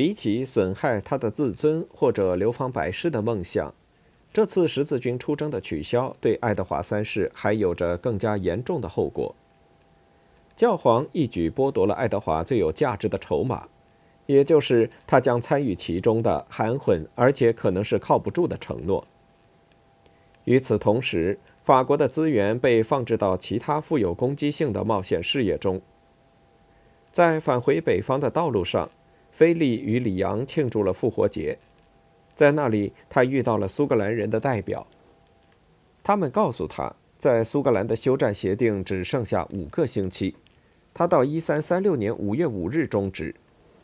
比起损害他的自尊或者流芳百世的梦想，这次十字军出征的取消对爱德华三世还有着更加严重的后果。教皇一举剥夺了爱德华最有价值的筹码，也就是他将参与其中的含混而且可能是靠不住的承诺。与此同时，法国的资源被放置到其他富有攻击性的冒险事业中。在返回北方的道路上，菲利与里昂庆祝了复活节。在那里，他遇到了苏格兰人的代表。他们告诉他，在苏格兰的休战协定只剩下五个星期，他到一三三六年五月五日终止，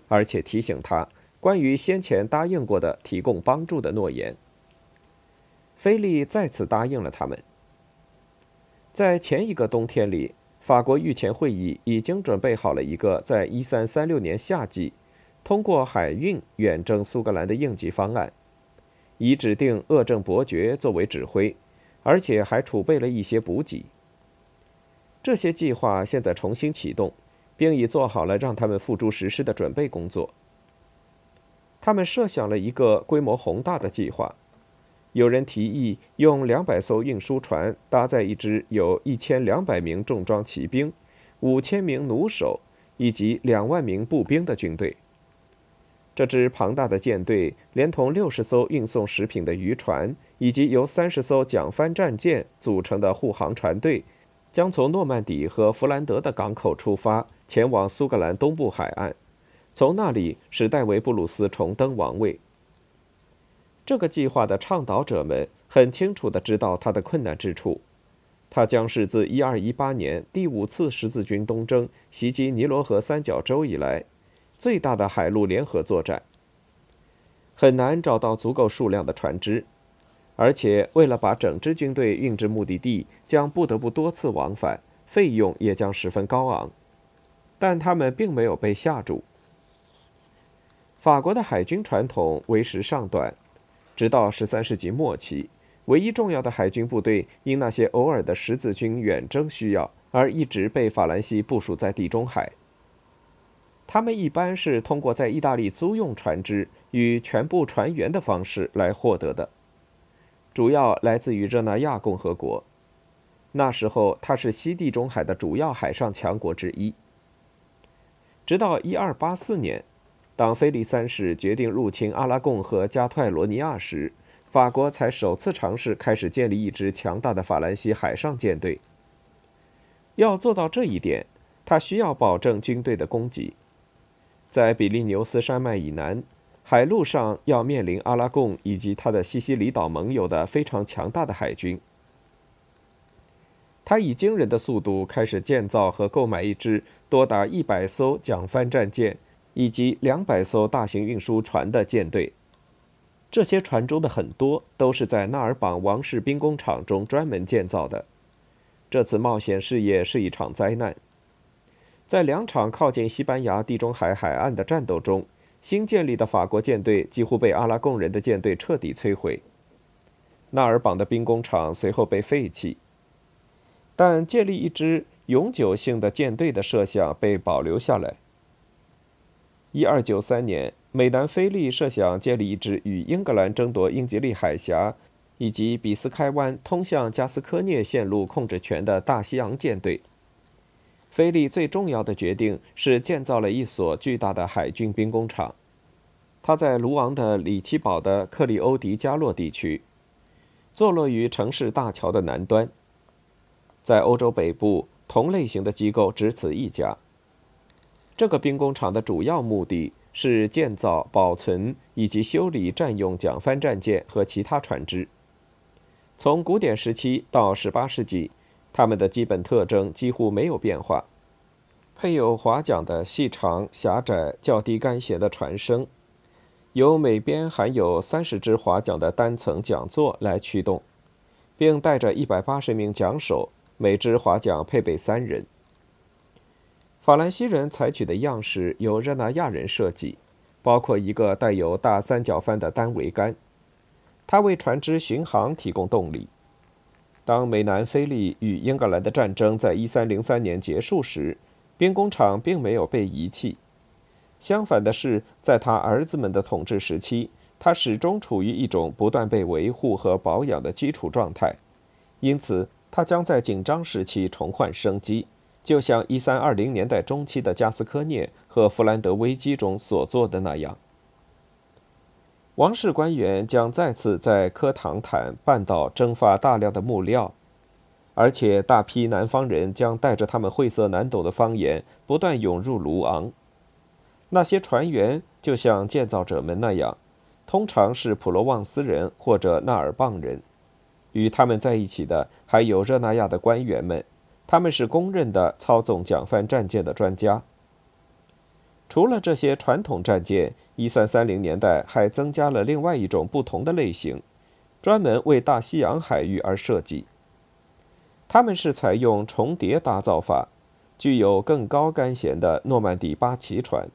而且提醒他关于先前答应过的提供帮助的诺言。菲利再次答应了他们。在前一个冬天里，法国御前会议已经准备好了一个在一三三六年夏季通过海运远征苏格兰的应急方案。以指定鄂政伯爵作为指挥，而且还储备了一些补给。这些计划现在重新启动，并已做好了让他们付诸实施的准备工作。他们设想了一个规模宏大的计划。有人提议用两百艘运输船搭载一支有一千两百名重装骑兵、五千名弩手以及两万名步兵的军队。这支庞大的舰队，连同六十艘运送食品的渔船，以及由三十艘桨帆战舰组成的护航船队，将从诺曼底和弗兰德的港口出发，前往苏格兰东部海岸，从那里使戴维·布鲁斯重登王位。这个计划的倡导者们很清楚地知道它的困难之处，它将是自1218年第五次十字军东征袭击尼罗河三角洲以来。最大的海陆联合作战很难找到足够数量的船只，而且为了把整支军队运至目的地，将不得不多次往返，费用也将十分高昂。但他们并没有被吓住。法国的海军传统为时尚短，直到十三世纪末期，唯一重要的海军部队因那些偶尔的十字军远征需要，而一直被法兰西部署在地中海。他们一般是通过在意大利租用船只与全部船员的方式来获得的，主要来自于热那亚共和国。那时候，它是西地中海的主要海上强国之一。直到1284年，当菲利三世决定入侵阿拉贡和加泰罗尼亚时，法国才首次尝试开始建立一支强大的法兰西海上舰队。要做到这一点，他需要保证军队的供给。在比利牛斯山脉以南，海路上要面临阿拉贡以及他的西西里岛盟友的非常强大的海军。他以惊人的速度开始建造和购买一支多达一百艘桨帆战舰以及两百艘大型运输船的舰队。这些船中的很多都是在纳尔榜王室兵工厂中专门建造的。这次冒险事业是一场灾难。在两场靠近西班牙地中海海岸的战斗中，新建立的法国舰队几乎被阿拉贡人的舰队彻底摧毁。纳尔榜的兵工厂随后被废弃，但建立一支永久性的舰队的设想被保留下来。一二九三年，美南菲利设想建立一支与英格兰争夺英吉利海峡以及比斯开湾通向加斯科涅线路控制权的大西洋舰队。菲利最重要的决定是建造了一所巨大的海军兵工厂，它在卢昂的里奇堡的克里欧迪加洛地区，坐落于城市大桥的南端。在欧洲北部，同类型的机构只此一家。这个兵工厂的主要目的是建造、保存以及修理占用桨帆战舰和其他船只。从古典时期到18世纪。它们的基本特征几乎没有变化，配有划桨的细长、狭窄、较低干斜的船身，由每边含有三十只划桨的单层桨座来驱动，并带着一百八十名桨手，每只划桨配备三人。法兰西人采取的样式由热那亚人设计，包括一个带有大三角帆的单桅杆，它为船只巡航提供动力。当美南菲利与英格兰的战争在1303年结束时，兵工厂并没有被遗弃。相反的是，在他儿子们的统治时期，他始终处于一种不断被维护和保养的基础状态，因此他将在紧张时期重焕生机，就像1320年代中期的加斯科涅和弗兰德危机中所做的那样。王室官员将再次在科唐坦半岛蒸发大量的木料，而且大批南方人将带着他们晦涩难懂的方言不断涌入卢昂。那些船员就像建造者们那样，通常是普罗旺斯人或者纳尔棒人。与他们在一起的还有热那亚的官员们，他们是公认的操纵桨帆战舰的专家。除了这些传统战舰。一三三零年代还增加了另外一种不同的类型，专门为大西洋海域而设计。他们是采用重叠打造法，具有更高干弦的诺曼底八旗船，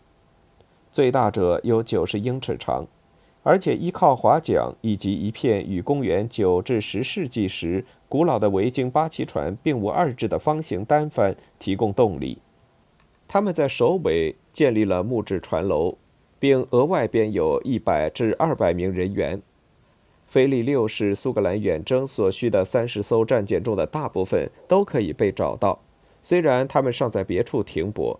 最大者有九十英尺长，而且依靠划桨以及一片与公元九至十世纪时古老的维京八旗船并无二致的方形单帆提供动力。他们在首尾建立了木质船楼。并额外编有一百至二百名人员。菲利六世苏格兰远征所需的三十艘战舰中的大部分都可以被找到，虽然他们尚在别处停泊。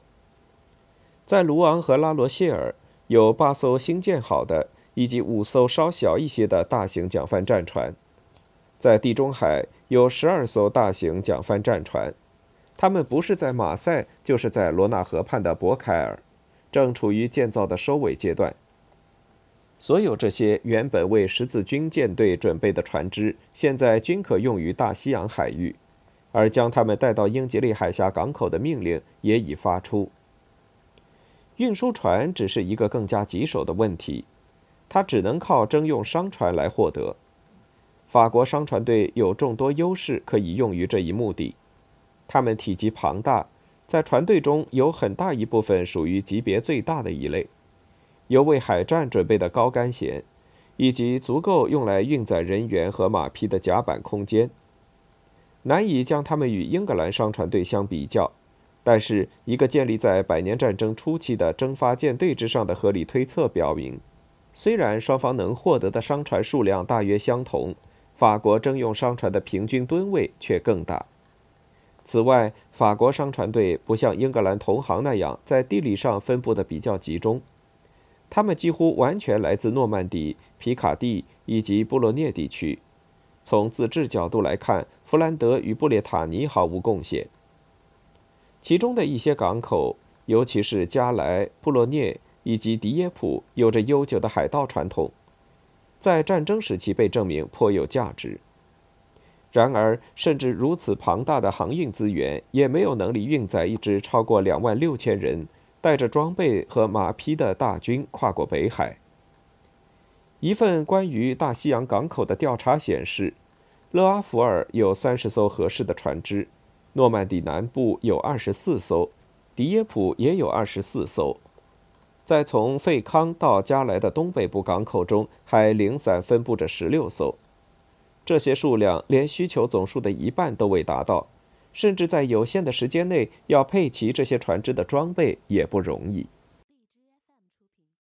在卢昂和拉罗谢尔有八艘新建好的，以及五艘稍小一些的大型桨帆战船。在地中海有十二艘大型桨帆战船，他们不是在马赛，就是在罗纳河畔的博凯尔。正处于建造的收尾阶段。所有这些原本为十字军舰队准备的船只，现在均可用于大西洋海域，而将他们带到英吉利海峡港口的命令也已发出。运输船只是一个更加棘手的问题，它只能靠征用商船来获得。法国商船队有众多优势可以用于这一目的，它们体积庞大。在船队中有很大一部分属于级别最大的一类，有为海战准备的高干弦，以及足够用来运载人员和马匹的甲板空间。难以将它们与英格兰商船队相比较，但是一个建立在百年战争初期的征发舰队之上的合理推测表明，虽然双方能获得的商船数量大约相同，法国征用商船的平均吨位却更大。此外，法国商船队不像英格兰同行那样在地理上分布的比较集中，他们几乎完全来自诺曼底、皮卡蒂以及布洛涅地区。从自治角度来看，弗兰德与布列塔尼毫无贡献。其中的一些港口，尤其是加莱、布洛涅以及迪耶普，有着悠久的海盗传统，在战争时期被证明颇有价值。然而，甚至如此庞大的航运资源，也没有能力运载一支超过两万六千人、带着装备和马匹的大军跨过北海。一份关于大西洋港口的调查显示，勒阿弗尔有三十艘合适的船只，诺曼底南部有二十四艘，迪耶普也有二十四艘，在从费康到加莱的东北部港口中，还零散分布着十六艘。这些数量连需求总数的一半都未达到，甚至在有限的时间内要配齐这些船只的装备也不容易。